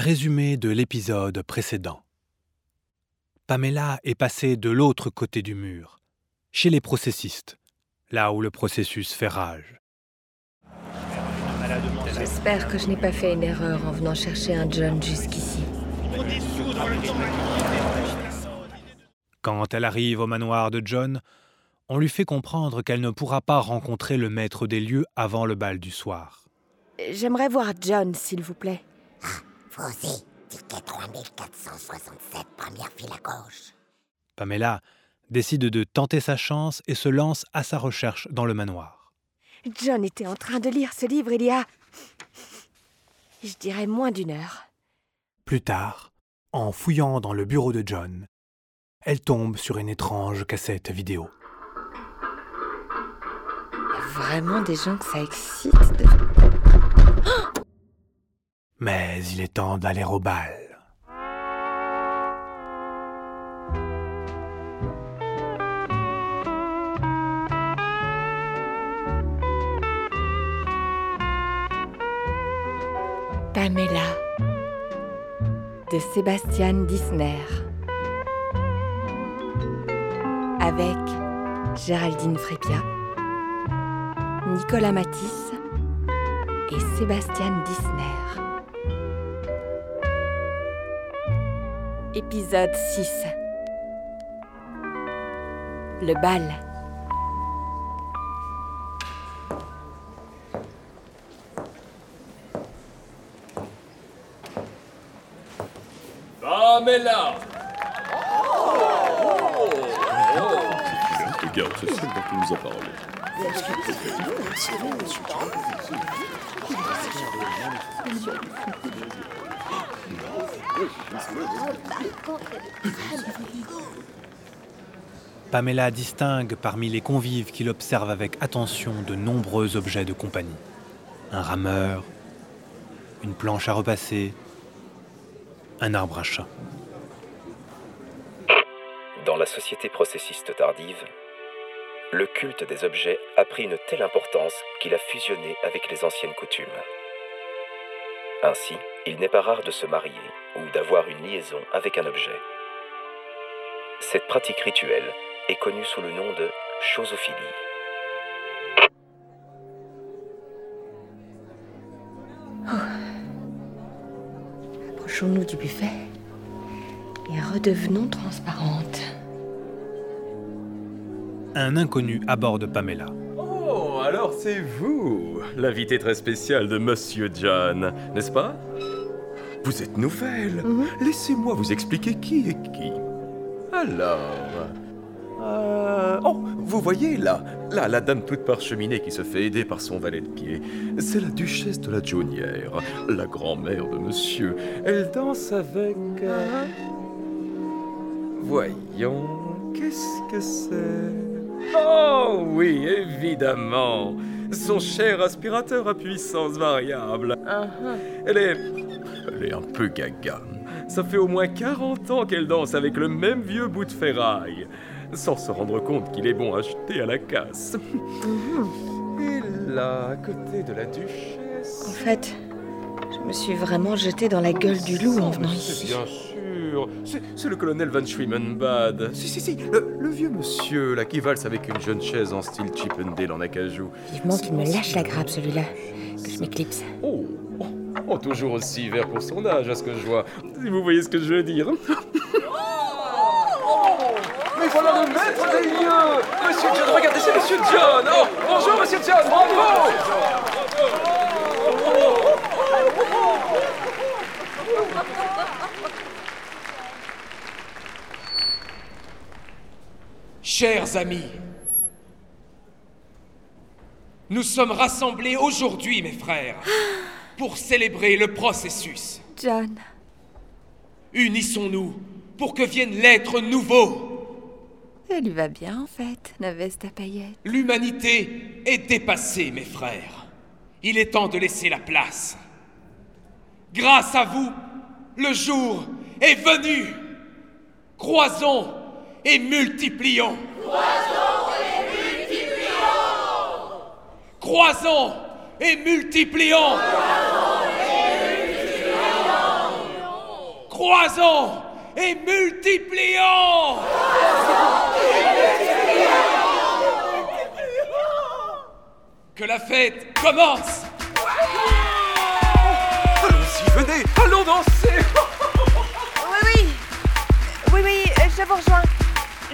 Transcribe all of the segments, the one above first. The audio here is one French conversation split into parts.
Résumé de l'épisode précédent. Pamela est passée de l'autre côté du mur, chez les processistes, là où le processus fait rage. J'espère que je n'ai pas fait une erreur en venant chercher un John jusqu'ici. Quand elle arrive au manoir de John, on lui fait comprendre qu'elle ne pourra pas rencontrer le maître des lieux avant le bal du soir. J'aimerais voir John, s'il vous plaît. Vous aussi, ticket 3467, première file à gauche. Pamela décide de tenter sa chance et se lance à sa recherche dans le manoir. John était en train de lire ce livre il y a... Je dirais moins d'une heure. Plus tard, en fouillant dans le bureau de John, elle tombe sur une étrange cassette vidéo. Vraiment des gens que ça excite de... Mais il est temps d'aller au bal. Pamela de Sébastien Disner avec Géraldine Frépia, Nicolas Matisse et Sébastien Disner. Épisode 6 Le bal. Pamela Regarde, c'est celle dont tu nous as parlé. Pamela distingue parmi les convives qu'il observe avec attention de nombreux objets de compagnie. Un rameur, une planche à repasser, un arbre à chat. Dans la société processiste tardive, le culte des objets a pris une telle importance qu'il a fusionné avec les anciennes coutumes. Ainsi, il n'est pas rare de se marier ou d'avoir une liaison avec un objet. Cette pratique rituelle est connue sous le nom de chosophilie. Approchons-nous du buffet et redevenons transparentes. Un inconnu aborde Pamela. Alors c'est vous, l'invité très spécial de Monsieur John, n'est-ce pas? Vous êtes nouvelle. Laissez-moi vous expliquer qui est qui. Alors... euh, Oh, vous voyez là, là, la dame toute parcheminée qui se fait aider par son valet de pied. C'est la duchesse de la Jaunière, la grand-mère de monsieur. Elle danse avec... euh, Voyons, qu'est-ce que c'est? Oh oui, évidemment Son cher aspirateur à puissance variable. Elle est... Elle est un peu gaga. Ça fait au moins 40 ans qu'elle danse avec le même vieux bout de ferraille, sans se rendre compte qu'il est bon à acheter à la casse. Et là, à côté de la En duchesse... fait, je me suis vraiment jetée dans la gueule du loup en venant ici. bien sûr. C'est- C'est le colonel Van Schwimmenbad. Si, si, si. Le, le vieux monsieur, là, qui valse avec une jeune chaise en style Chippendale en acajou. Vivement qu'il me lâche la grappe celui-là, que je m'éclipse. Oh, oh, oh, toujours aussi vert pour son âge, à ce que je vois. Si vous voyez ce que je veux dire. Mais voilà le maître des lieux Monsieur John, regardez, c'est Monsieur John Oh, bonjour Monsieur John, bravo Chers amis, nous sommes rassemblés aujourd'hui, mes frères, pour célébrer le processus. John, Unissons-nous pour que vienne l'être nouveau. lui va bien en fait, la veste à paillettes. L'humanité est dépassée, mes frères. Il est temps de laisser la place. Grâce à vous, le jour est venu. Croisons et multiplions. Croisons et multiplions. Croisons et multiplions. croisons et multiplions Que la fête commence Allons-y, venez, allons danser Oui, oui. Oui, oui, euh, je vous rejoins.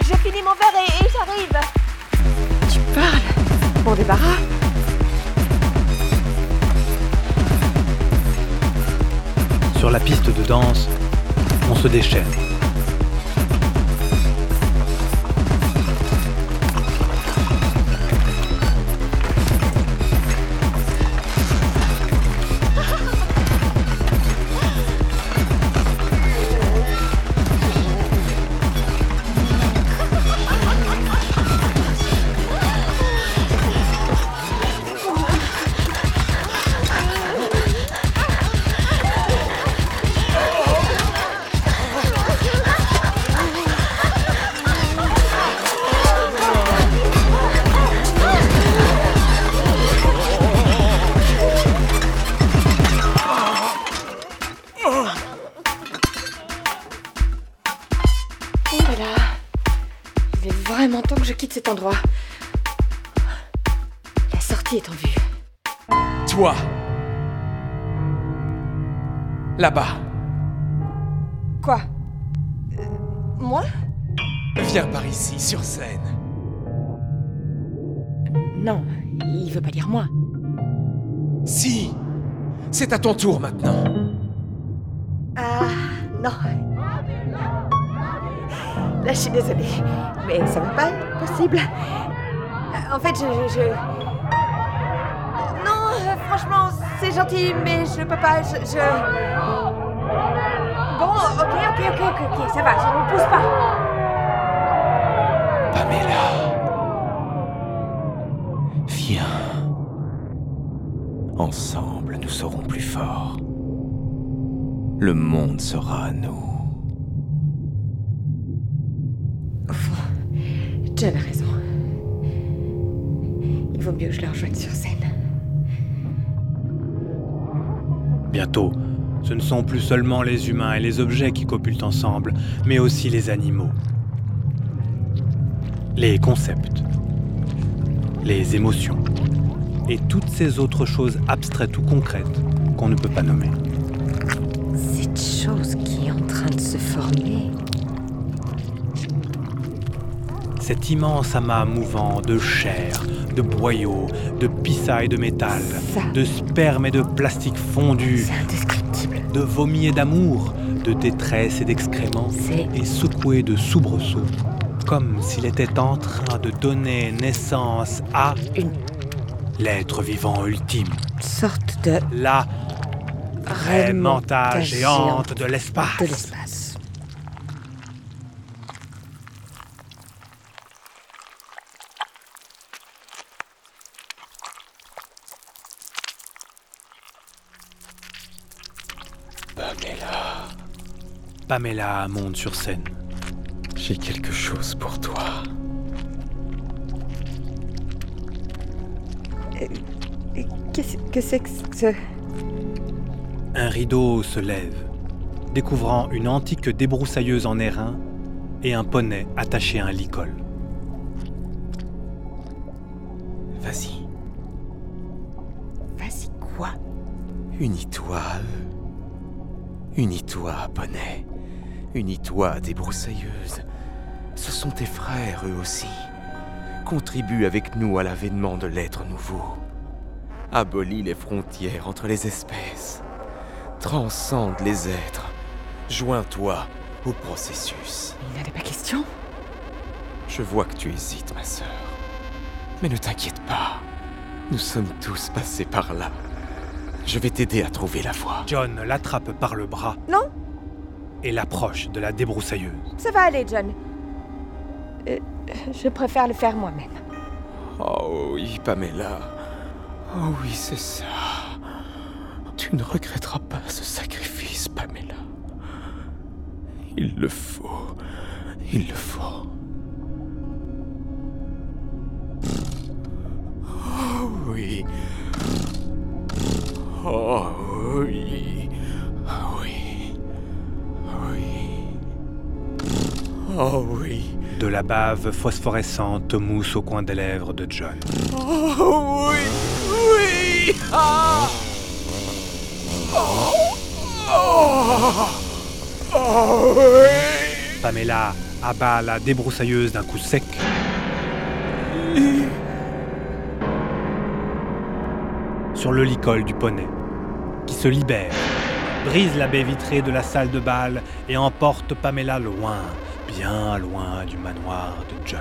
Je finis mon verre et, et j'arrive. Tu parles Mon débarras Sur la piste de danse, on se déchaîne. Cet endroit. La sortie est en vue. Toi Là-bas, Quoi? Euh, Moi? Viens par ici, sur scène. Non, il veut pas dire moi. Si C'est à ton tour maintenant. Ah, non. Là, je suis désolée, mais ça va pas être possible. En fait, je... Non, franchement, c'est gentil, mais je peux pas, je... Bon, ok, ok, ok, ok, ok, ça va, je ne pousse pas. Pamela. Viens. Ensemble, nous serons plus forts. Le monde sera à nous. John a raison. Il vaut mieux que je le rejoigne sur scène. Bientôt, ce ne sont plus seulement les humains et les objets qui copulent ensemble, mais aussi les animaux. Les concepts. Les émotions. Et toutes ces autres choses abstraites ou concrètes qu'on ne peut pas nommer. Cette chose Cet immense amas mouvant de chair, de boyaux, de pissailles de métal, Ça. de sperme et de plastique fondu, de vomi et d'amour, de détresse et d'excréments, et secoué de soubresauts, comme s'il était en train de donner naissance à Une l'être vivant ultime, sorte de... la Remonta remonta géante de l'espace. Pamela, Pamela monte sur scène. j'ai quelque chose pour toi. Qu'est-ce que c'est que ce... Un rideau se lève, découvrant une antique débroussailleuse en airain et un poney attaché à un licol. Vas-y, Vas-y, quoi? Unis-toi à eux. Unis-toi, poney. Unis-toi, débroussailleuse. Ce sont tes frères, eux aussi. Contribue avec nous à l'avènement de l'être nouveau. Abolis les frontières entre les espèces. Transcende les êtres. Joins-toi au processus. Il n'en est pas question Je vois que tu hésites, ma sœur. Mais ne t'inquiète pas. Nous sommes tous passés par là. Je vais t'aider à trouver la voie. John l'attrape par le bras Non, et l'approche de la débroussailleuse. ça va aller, John. Euh, je préfère le faire moi-même. Oh oui, Pamela. Oh oui, c'est ça. Tu ne regretteras pas ce sacrifice, Pamela. Il le faut. Il le faut. Oh oui. De la bave phosphorescente mousse au coin des lèvres de John. Oh oui. Oui. Ah. Oh. Oh. Oh oui. Pamela abat la débroussailleuse d'un coup sec. Sur le licol du poney, qui se libère, brise la baie vitrée de la salle de bal et emporte Pamela loin, bien loin du manoir de John.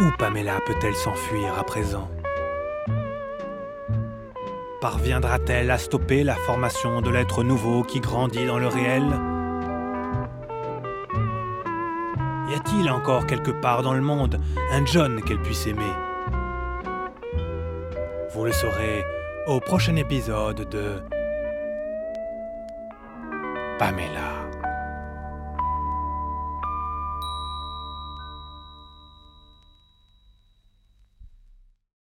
Où Pamela peut-elle s'enfuir à présent? Parviendra-t-elle à stopper la formation de l'être nouveau qui grandit dans le réel? Y a-t-il encore quelque part dans le monde un John qu'elle puisse aimer? Vous le saurez au prochain épisode de Pamela.